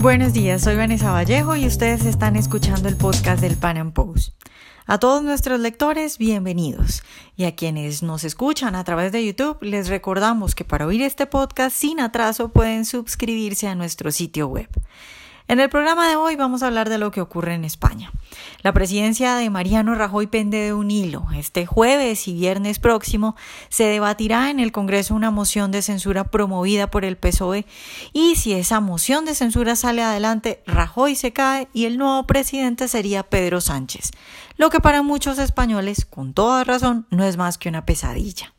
Buenos días, soy Vanessa Vallejo y ustedes están escuchando el podcast del Pan Am Post. A todos nuestros lectores, bienvenidos. Y a quienes nos escuchan a través de YouTube, les recordamos que para oír este podcast sin atraso pueden suscribirse a nuestro sitio web. En el programa de hoy vamos a hablar de lo que ocurre en España. La presidencia de Mariano Rajoy pende de un hilo. Este jueves y viernes próximo se debatirá en el Congreso una moción de censura promovida por el PSOE y si esa moción de censura sale adelante, Rajoy se cae y el nuevo presidente sería Pedro Sánchez, lo que para muchos españoles, con toda razón, no es más que una pesadilla.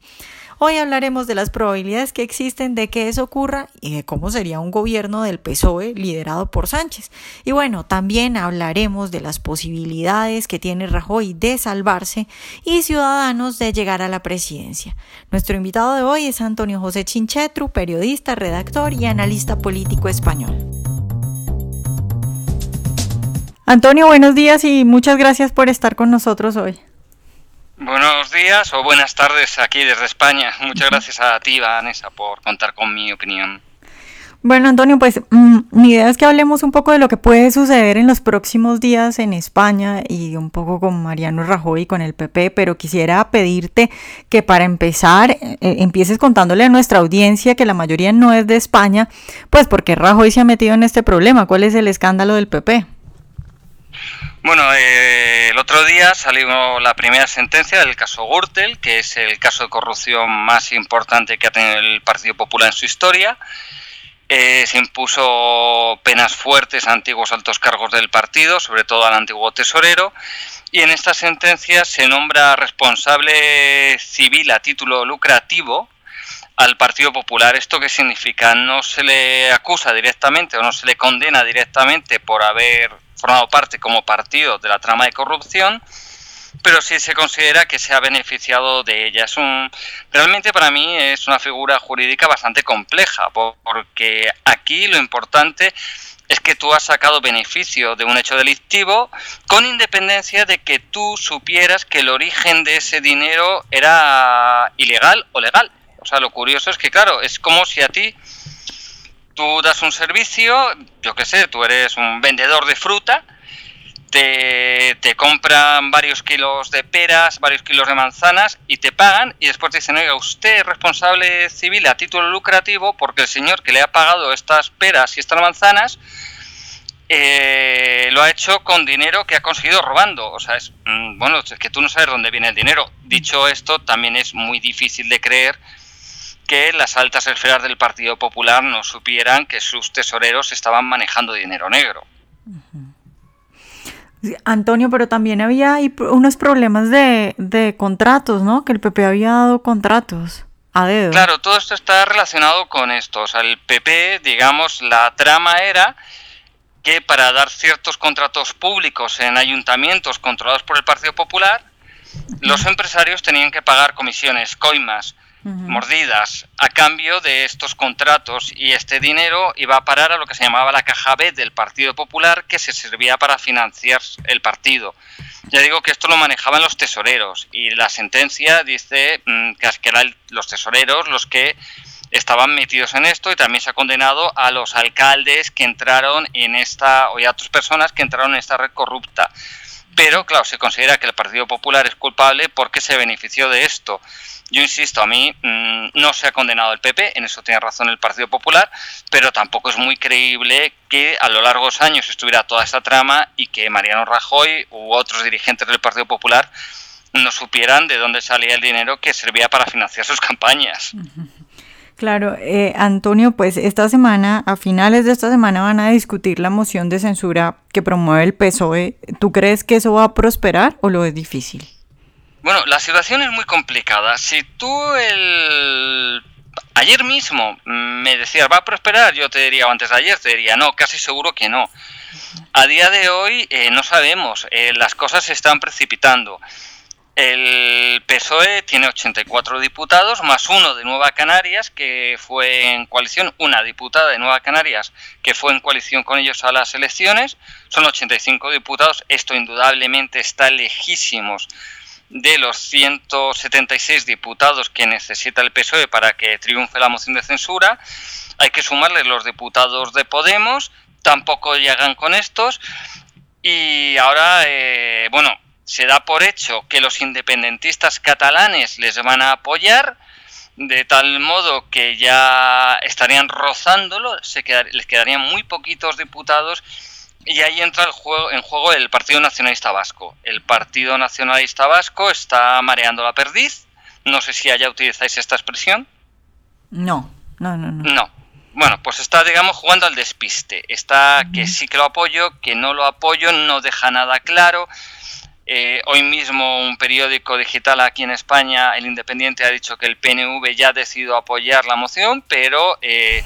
Hoy hablaremos de las probabilidades que existen de que eso ocurra y de cómo sería un gobierno del PSOE liderado por Sánchez. Y bueno, también hablaremos de las posibilidades que tiene Rajoy de salvarse y Ciudadanos de llegar a la presidencia. Nuestro invitado de hoy es Antonio José Chinchetru, periodista, redactor y analista político español. Antonio, buenos días y muchas gracias por estar con nosotros hoy. Buenos días o buenas tardes aquí desde España. Muchas gracias a ti, Vanessa, por contar con mi opinión. Bueno, Antonio, pues mm, mi idea es que hablemos un poco de lo que puede suceder en los próximos días en España y un poco con Mariano Rajoy y con el PP, pero quisiera pedirte que para empezar eh, empieces contándole a nuestra audiencia que la mayoría no es de España, pues porque Rajoy se ha metido en este problema. ¿Cuál es el escándalo del PP? Bueno, eh, el otro día salió la primera sentencia del caso Gürtel, que es el caso de corrupción más importante que ha tenido el Partido Popular en su historia. Eh, se impuso penas fuertes a antiguos altos cargos del partido, sobre todo al antiguo tesorero, y en esta sentencia se nombra responsable civil a título lucrativo al Partido Popular. ¿Esto qué significa? No se le acusa directamente o no se le condena directamente por haber formado parte como partido de la trama de corrupción, pero sí se considera que se ha beneficiado de ella. Es un, realmente para mí es una figura jurídica bastante compleja, porque aquí lo importante es que tú has sacado beneficio de un hecho delictivo con independencia de que tú supieras que el origen de ese dinero era ilegal o legal. O sea, lo curioso es que, claro, es como si a ti tú das un servicio, yo qué sé, tú eres un vendedor de fruta, te, te, compran varios kilos de peras, varios kilos de manzanas y te pagan y después te dicen, oiga, usted es responsable civil a título lucrativo porque el señor que le ha pagado estas peras y estas manzanas eh, lo ha hecho con dinero que ha conseguido robando. O sea, es, mm, bueno, es que tú no sabes dónde viene el dinero. Dicho esto, también es muy difícil de creer que las altas esferas del Partido Popular no supieran que sus tesoreros estaban manejando dinero negro. Antonio, pero también había unos problemas de, de, contratos, ¿no? Que el PP había dado contratos a dedo. Claro, todo esto está relacionado con esto. O sea, el PP, digamos, la trama era que para dar ciertos contratos públicos en ayuntamientos controlados por el Partido Popular, los empresarios tenían que pagar comisiones, coimas, mordidas a cambio de estos contratos y este dinero iba a parar a lo que se llamaba la caja B del Partido Popular que se servía para financiar el partido. Ya digo que esto lo manejaban los tesoreros y la sentencia dice mm, que eran los tesoreros los que estaban metidos en esto y también se ha condenado a los alcaldes que entraron en esta, o a otras personas que entraron en esta red corrupta. Pero, claro, se considera que el Partido Popular es culpable porque se benefició de esto. Yo insisto, a mí mm, no se ha condenado el PP, en eso tiene razón el Partido Popular, pero tampoco es muy creíble que a lo largo de los años estuviera toda esta trama y que Mariano Rajoy u otros dirigentes del Partido Popular no supieran de dónde salía el dinero que servía para financiar sus campañas. Claro, eh, Antonio, pues esta semana, a finales de esta semana van a discutir la moción de censura que promueve el PSOE. ¿Tú crees que eso va a prosperar o lo es difícil? Bueno, la situación es muy complicada. Si tú el ayer mismo me decías va a prosperar, yo te diría, o antes de ayer te diría, no, casi seguro que no. A día de hoy eh, no sabemos, eh, las cosas se están precipitando. El PSOE tiene 84 diputados, más uno de Nueva Canarias, que fue en coalición, una diputada de Nueva Canarias, que fue en coalición con ellos a las elecciones. Son 85 diputados. Esto indudablemente está lejísimos de los 176 diputados que necesita el PSOE para que triunfe la moción de censura. Hay que sumarle los diputados de Podemos, tampoco llegan con estos y ahora, eh, bueno, se da por hecho que los independentistas catalanes les van a apoyar, de tal modo que ya estarían rozándolo, se les quedarían muy poquitos diputados y ahí entra el juego, en juego el Partido Nacionalista Vasco. El Partido Nacionalista Vasco está mareando la perdiz. No sé si allá utilizáis esta expresión. No, no, no, no. No. Bueno, pues está, digamos, jugando al despiste. Está que sí que lo apoyo, que no lo apoyo, no deja nada claro. Eh, hoy mismo un periódico digital aquí en España, El Independiente, ha dicho que el PNV ya ha decidido apoyar la moción, pero eh,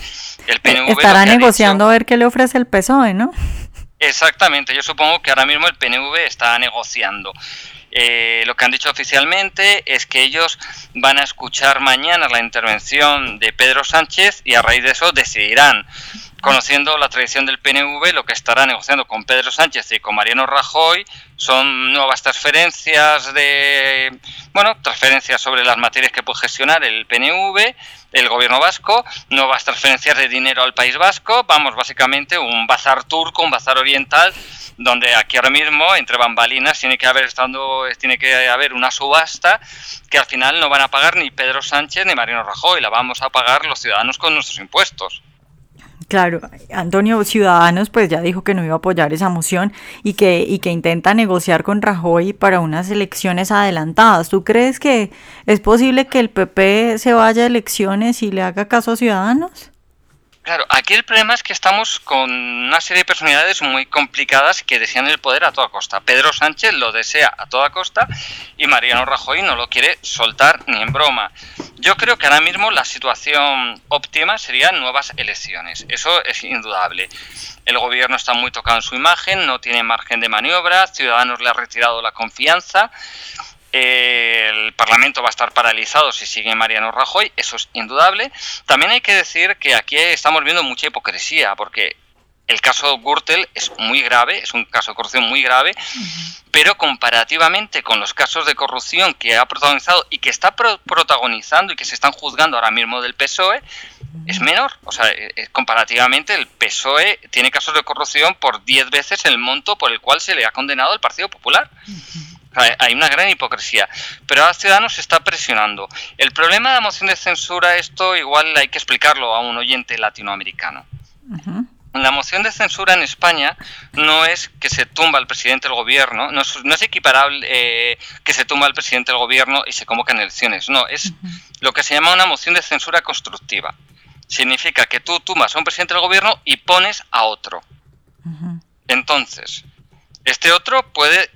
el PNV... Estará negociando a ver qué le ofrece el PSOE, ¿no? Exactamente, yo supongo que ahora mismo el PNV está negociando. Eh, lo que han dicho oficialmente es que ellos van a escuchar mañana la intervención de Pedro Sánchez y a raíz de eso decidirán conociendo la tradición del PNV, lo que estará negociando con Pedro Sánchez y con Mariano Rajoy son nuevas transferencias de, bueno, transferencias sobre las materias que puede gestionar el PNV, el gobierno vasco, nuevas transferencias de dinero al País Vasco, vamos, básicamente un bazar turco, un bazar oriental, donde aquí ahora mismo, entre bambalinas, tiene que haber estando, tiene que haber una subasta que al final no van a pagar ni Pedro Sánchez ni Mariano Rajoy, la vamos a pagar los ciudadanos con nuestros impuestos. Claro, Antonio Ciudadanos pues ya dijo que no iba a apoyar esa moción y que, y que intenta negociar con Rajoy para unas elecciones adelantadas. ¿Tú crees que es posible que el PP se vaya a elecciones y le haga caso a Ciudadanos? Claro, aquí el problema es que estamos con una serie de personalidades muy complicadas que desean el poder a toda costa. Pedro Sánchez lo desea a toda costa y Mariano Rajoy no lo quiere soltar ni en broma. Yo creo que ahora mismo la situación óptima serían nuevas elecciones. Eso es indudable. El gobierno está muy tocado en su imagen, no tiene margen de maniobra, Ciudadanos le ha retirado la confianza el Parlamento va a estar paralizado si sigue Mariano Rajoy, eso es indudable. También hay que decir que aquí estamos viendo mucha hipocresía, porque el caso Gürtel es muy grave, es un caso de corrupción muy grave, pero comparativamente con los casos de corrupción que ha protagonizado y que está protagonizando y que se están juzgando ahora mismo del PSOE, es menor. O sea, eh, eh, comparativamente el PSOE tiene casos de corrupción por 10 veces el monto por el cual se le ha condenado el Partido Popular. Hay una gran hipocresía. Pero ahora Ciudadanos se está presionando. El problema de la moción de censura, esto igual hay que explicarlo a un oyente latinoamericano. La moción de censura en España no es que se tumba al presidente del gobierno, no es, equiparable eh, que se tumba al presidente del gobierno y se convocan elecciones, no, es lo que se llama una moción de censura constructiva. Significa que tú tumbas a un presidente del gobierno y pones a otro. Entonces, este otro puede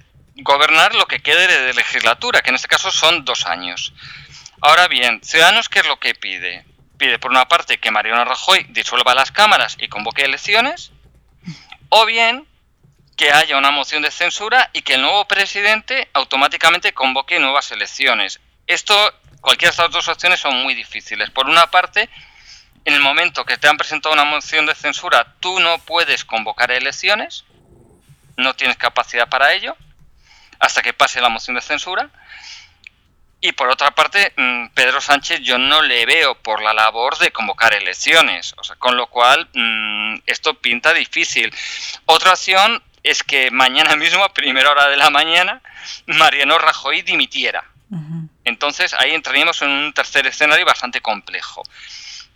gobernar lo que quede de legislatura, que en este caso son dos años. Ahora bien, Ciudadanos, ¿qué es lo que pide? Pide, por una parte, que Mariano Rajoy disuelva las cámaras y convoque elecciones, o bien que haya una moción de censura y que el nuevo presidente automáticamente convoque nuevas elecciones. Esto, cualquiera de estas dos opciones son muy difíciles. Por una parte, en el momento que te han presentado una moción de censura, tú no puedes convocar elecciones, no tienes capacidad para ello hasta que pase la moción de censura. Y por otra parte, mm, Pedro Sánchez yo no le veo por la labor de convocar elecciones, o sea, con lo cual mm, esto pinta difícil. Otra opción es que mañana mismo, a primera hora de la mañana, Mariano Rajoy dimitiera. Entonces ahí entraríamos en un tercer escenario bastante complejo.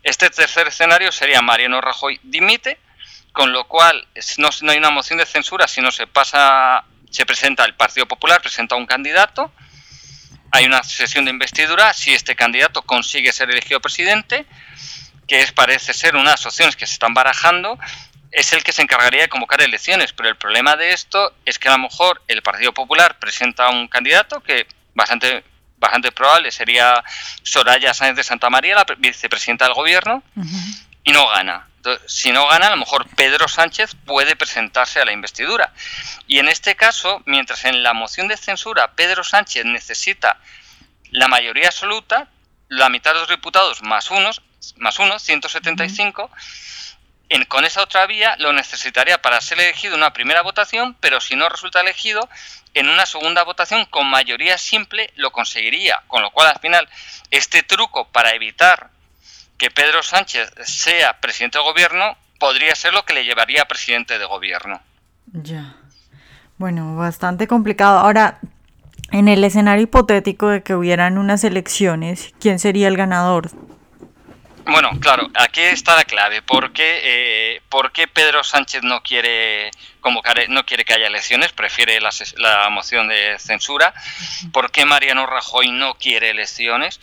Este tercer escenario sería Mariano Rajoy dimite, con lo cual no, no hay una moción de censura, sino se pasa se presenta el Partido Popular, presenta un candidato, hay una sesión de investidura, si este candidato consigue ser elegido presidente, que es, parece ser una de las opciones que se están barajando, es el que se encargaría de convocar elecciones, pero el problema de esto es que a lo mejor el Partido Popular presenta un candidato que bastante bastante probable sería Soraya Sáenz de Santa María, la vicepresidenta del gobierno, y no gana si no gana, a lo mejor Pedro Sánchez puede presentarse a la investidura. Y en este caso, mientras en la moción de censura Pedro Sánchez necesita la mayoría absoluta, la mitad de los diputados más unos, más uno, 175, en, con esa otra vía lo necesitaría para ser elegido en una primera votación, pero si no resulta elegido, en una segunda votación con mayoría simple lo conseguiría. Con lo cual, al final, este truco para evitar que Pedro Sánchez sea presidente del gobierno podría ser lo que le llevaría a presidente de gobierno. Ya. Bueno, bastante complicado. Ahora, en el escenario hipotético de que hubieran unas elecciones, ¿quién sería el ganador? Bueno, claro, aquí está la clave. ¿Por qué, eh, ¿por qué Pedro Sánchez no quiere convocar, no quiere que haya elecciones, prefiere la, la moción de censura? ¿Por qué Mariano Rajoy no quiere elecciones?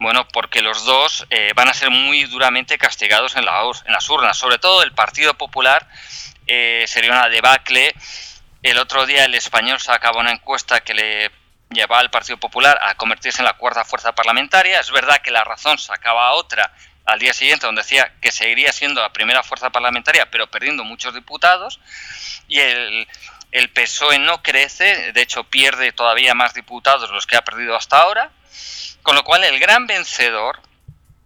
Bueno, porque los dos eh, van a ser muy duramente castigados en, la, en, las urnas. Sobre todo el Partido Popular eh, sería una debacle. El otro día el español sacaba una encuesta que le llevaba al Partido Popular a convertirse en la cuarta fuerza parlamentaria. Es verdad que la razón sacaba otra al día siguiente donde decía que seguiría siendo la primera fuerza parlamentaria, pero perdiendo muchos diputados. Y el, el PSOE no crece, de hecho pierde todavía más diputados los que ha perdido hasta ahora. Con lo cual el gran vencedor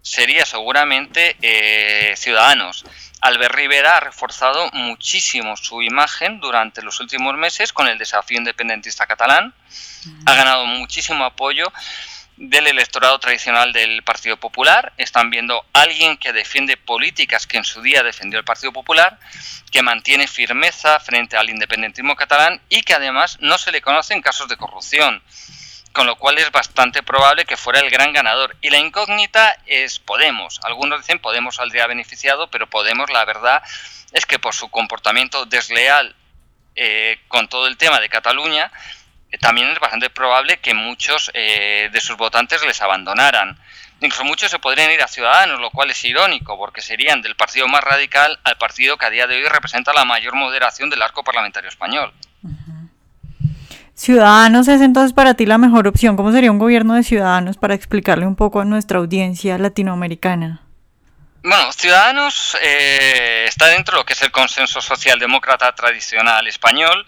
sería seguramente eh, Ciudadanos. Albert Rivera ha reforzado muchísimo su imagen durante los últimos meses con el desafío independentista catalán. Ha ganado muchísimo apoyo del electorado tradicional del Partido Popular. Están viendo a alguien que defiende políticas que en su día defendió el Partido Popular, que mantiene firmeza frente al independentismo catalán y que además no se le conocen casos de corrupción con lo cual es bastante probable que fuera el gran ganador. Y la incógnita es Podemos. Algunos dicen Podemos saldría beneficiado, pero Podemos, la verdad, es que por su comportamiento desleal eh, con todo el tema de Cataluña, eh, también es bastante probable que muchos eh, de sus votantes les abandonaran. Incluso muchos se podrían ir a Ciudadanos, lo cual es irónico, porque serían del partido más radical al partido que a día de hoy representa la mayor moderación del arco parlamentario español. Ciudadanos es entonces para ti la mejor opción. ¿Cómo sería un gobierno de ciudadanos para explicarle un poco a nuestra audiencia latinoamericana? Bueno, Ciudadanos eh, está dentro de lo que es el consenso socialdemócrata tradicional español.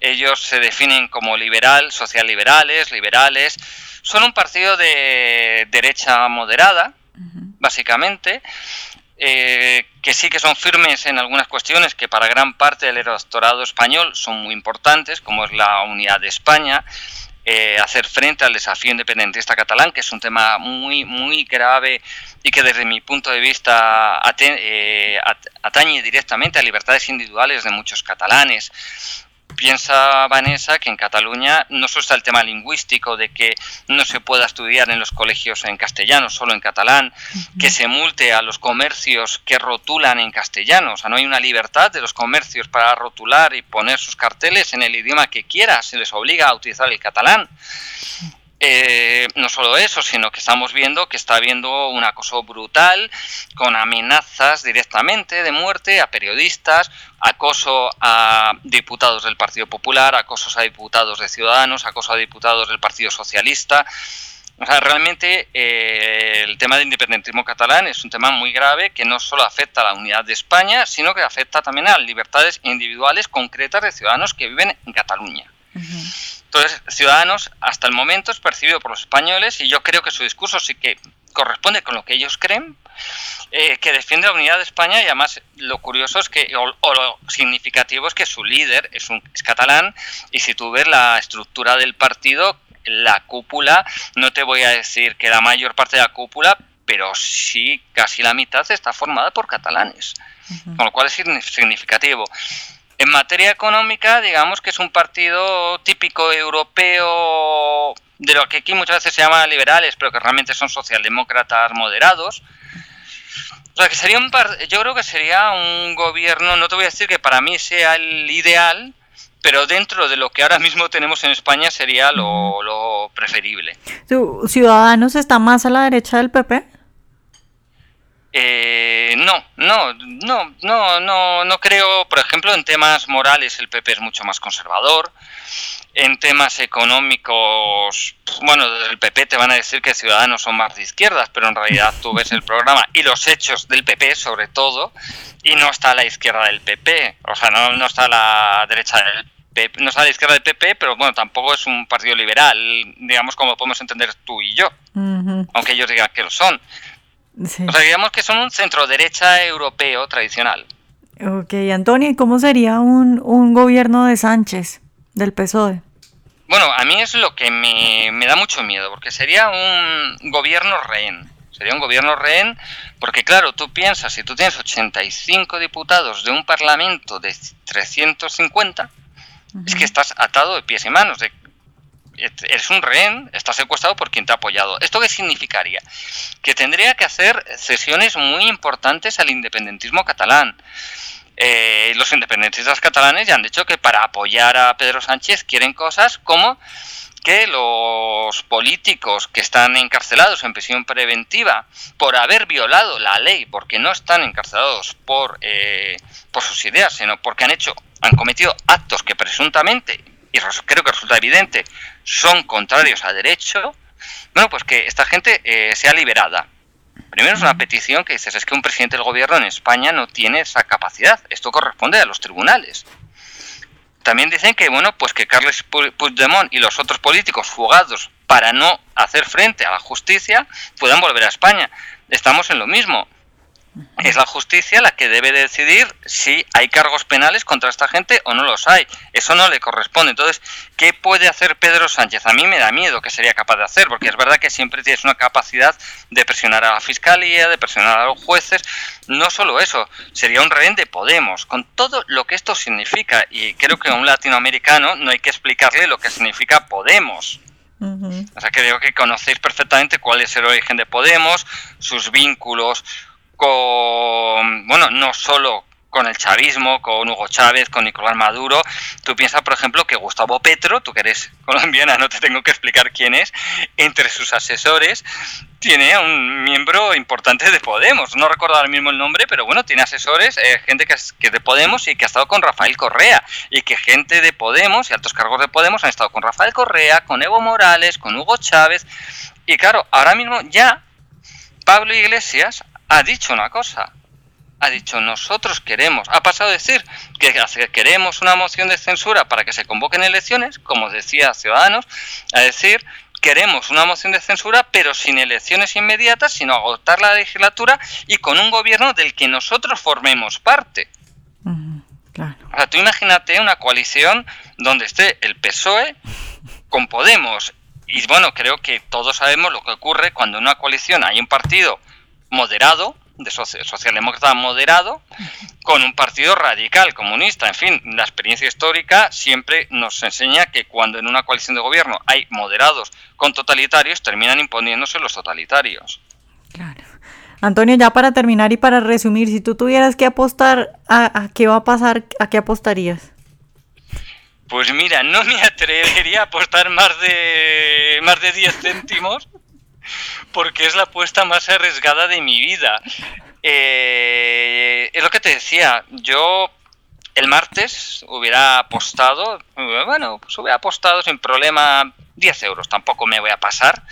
Ellos se definen como liberal, socialliberales, liberales. Son un partido de derecha moderada, básicamente. Eh, que sí que son firmes en algunas cuestiones que para gran parte del electorado español son muy importantes, como es la unidad de España, eh, hacer frente al desafío independentista catalán, que es un tema muy, muy grave y que desde mi punto de vista eh, atañe directamente a libertades individuales de muchos catalanes piensa Vanessa que en Cataluña no solo está el tema lingüístico de que no se pueda estudiar en los colegios en castellano, solo en catalán, que se multe a los comercios que rotulan en castellano, o sea, no hay una libertad de los comercios para rotular y poner sus carteles en el idioma que quiera, se les obliga a utilizar el catalán. Eh, no solo eso, sino que estamos viendo que está habiendo un acoso brutal con amenazas directamente de muerte a periodistas, acoso a diputados del Partido Popular, acosos a diputados de Ciudadanos, acoso a diputados del Partido Socialista. O sea, realmente eh, el tema del independentismo catalán es un tema muy grave que no solo afecta a la unidad de España, sino que afecta también a libertades individuales concretas de ciudadanos que viven en Cataluña. Entonces, Ciudadanos hasta el momento es percibido por los españoles y yo creo que su discurso sí que corresponde con lo que ellos creen, eh, que defiende la unidad de España y además lo curioso es que, o, lo significativo es que su líder es, un, es catalán y si tú ves la estructura del partido, la cúpula, no te voy a decir que la mayor parte de la cúpula, pero sí casi la mitad está formada por catalanes, con lo cual es significativo. En materia económica, digamos que es un partido típico europeo, de lo que aquí muchas veces se llama liberales, pero que realmente son socialdemócratas moderados. O sea, que sería un yo creo que sería un gobierno, no te voy a decir que para mí sea el ideal, pero dentro de lo que ahora mismo tenemos en España sería lo, lo preferible. ¿Ciudadanos está más a la derecha del PP? Eh, no, no, no, no, no, no creo, por ejemplo, en temas morales el PP es mucho más conservador. En temas económicos, bueno, el PP te van a decir que Ciudadanos son más de izquierdas, pero en realidad tú ves el programa y los hechos del PP sobre todo, y no está a la izquierda del PP, o sea, no, no está a la derecha del PP, no está a la izquierda del PP, pero bueno, tampoco es un partido liberal, digamos como podemos entender tú y yo, aunque ellos digan que lo son. O sea, digamos que son un centro derecha europeo tradicional. Ok, Antonio, ¿y cómo sería un, un gobierno de Sánchez, del PSOE? Bueno, a mí es lo que me, me, da mucho miedo, porque sería un gobierno rehén. Sería un gobierno rehén, porque claro, tú piensas, si tú tienes 85 diputados de un parlamento de 350, es que estás atado de pies y manos, de eres un rehén, estás secuestrado por quien te ha apoyado. ¿Esto qué significaría? Que tendría que hacer cesiones muy importantes al independentismo catalán. Eh, los independentistas catalanes ya han dicho que para apoyar a Pedro Sánchez quieren cosas como que los políticos que están encarcelados en prisión preventiva por haber violado la ley, porque no están encarcelados por, eh, por sus ideas, sino porque han hecho, han cometido actos que presuntamente, y creo que resulta evidente, son contrarios a derecho, bueno, pues que esta gente eh, sea liberada. Primero es una petición que dices, es que un presidente del gobierno en España no tiene esa capacidad. Esto corresponde a los tribunales. También dicen que, bueno, pues que Carles Puigdemont y los otros políticos fugados para no hacer frente a la justicia puedan volver a España. Estamos en lo mismo. Es la justicia la que debe decidir si hay cargos penales contra esta gente o no los hay. Eso no le corresponde. Entonces, ¿qué puede hacer Pedro Sánchez? A mí me da miedo que sería capaz de hacer, porque es verdad que siempre tienes una capacidad de presionar a la fiscalía, de presionar a los jueces. No solo eso, sería un rehén de Podemos, con todo lo que esto significa. Y creo que a un latinoamericano no hay que explicarle lo que significa Podemos. O sea, creo que conocéis perfectamente cuál es el origen de Podemos, sus vínculos con, bueno, no solo con el chavismo, con Hugo Chávez, con Nicolás Maduro. Tú piensas, por ejemplo, que Gustavo Petro, tú que eres colombiana, no te tengo que explicar quién es, entre sus asesores tiene a un miembro importante de Podemos. No recuerdo ahora mismo el nombre, pero bueno, tiene asesores, eh, gente que es, que de Podemos y que ha estado con Rafael Correa. Y que gente de Podemos y altos cargos de Podemos han estado con Rafael Correa, con Evo Morales, con Hugo Chávez. Y claro, ahora mismo ya Pablo Iglesias ha dicho una cosa. Ha dicho, nosotros queremos, ha pasado a decir que queremos una moción de censura para que se convoquen elecciones, como decía Ciudadanos, a decir, queremos una moción de censura, pero sin elecciones inmediatas, sino agotar la legislatura y con un gobierno del que nosotros formemos parte. O sea, tú imagínate una coalición donde esté el PSOE con Podemos. Y bueno, creo que todos sabemos lo que ocurre cuando en una coalición hay un partido moderado, de socialdemócrata moderado, con un partido radical, comunista. En fin, la experiencia histórica siempre nos enseña que cuando en una coalición de gobierno hay moderados con totalitarios, terminan imponiéndose los totalitarios. Claro. Antonio, ya para terminar y para resumir, si tú tuvieras que apostar a, a qué va a pasar, ¿a qué apostarías? Pues mira, no me atrevería a apostar más de más de 10 céntimos porque es la apuesta más arriesgada de mi vida. Eh, es lo que te decía, yo el martes hubiera apostado, bueno, pues hubiera apostado sin problema 10 euros, tampoco me voy a pasar,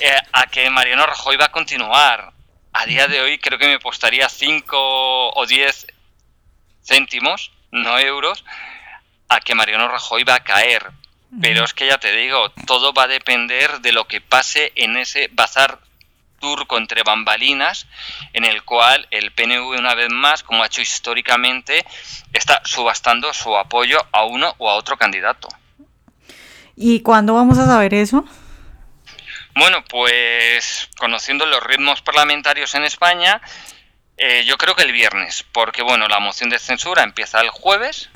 eh, a que Mariano Rajoy va a continuar. A día de hoy creo que me apostaría 5 o 10 céntimos, no euros, a que Mariano Rajoy va a caer. Pero es que ya te digo, todo va a depender de lo que pase en ese bazar turco entre bambalinas, en el cual el PNV una vez más, como ha hecho históricamente, está subastando su apoyo a uno o a otro candidato. ¿Y cuándo vamos a saber eso? Bueno, pues conociendo los ritmos parlamentarios en España, eh, yo creo que el viernes, porque bueno, la moción de censura empieza el jueves,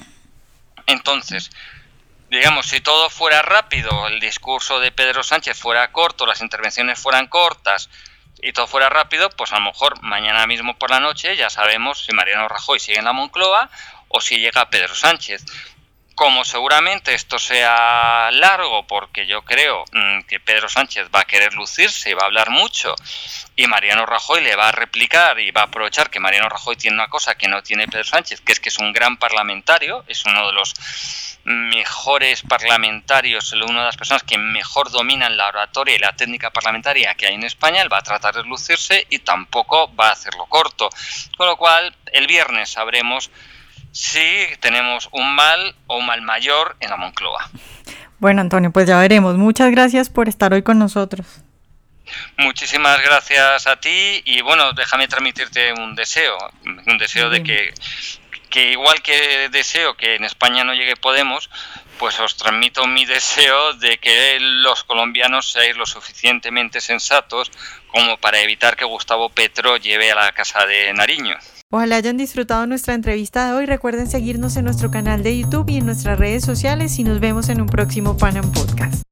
entonces digamos, si todo fuera rápido, el discurso de Pedro Sánchez fuera corto, las intervenciones fueran cortas y todo fuera rápido, pues a lo mejor mañana mismo por la noche ya sabemos si Mariano Rajoy sigue en la Moncloa o si llega Pedro Sánchez. Como seguramente esto sea largo, porque yo creo mm, que Pedro Sánchez va a querer lucirse y va a hablar mucho, y Mariano Rajoy le va a replicar y va a aprovechar que Mariano Rajoy tiene una cosa que no tiene Pedro Sánchez, que es que es un gran parlamentario, es uno de los mejores parlamentarios, una de las personas que mejor dominan la oratoria y la técnica parlamentaria que hay en España, él va a tratar de lucirse y tampoco va a hacerlo corto. Con lo cual, el viernes sabremos si tenemos un mal o un mal mayor en la Moncloa. Bueno, Antonio, pues ya veremos. Muchas gracias por estar hoy con nosotros. Muchísimas gracias a ti y bueno, déjame transmitirte un deseo, un deseo de que, que igual que deseo que en España no llegue Podemos, pues os transmito mi deseo de que los colombianos seáis lo suficientemente sensatos como para evitar que Gustavo Petro lleve a la casa de Nariño. Ojalá hayan disfrutado nuestra entrevista de hoy. Recuerden seguirnos en nuestro canal de YouTube y en nuestras redes sociales y nos vemos en un próximo Panam Podcast.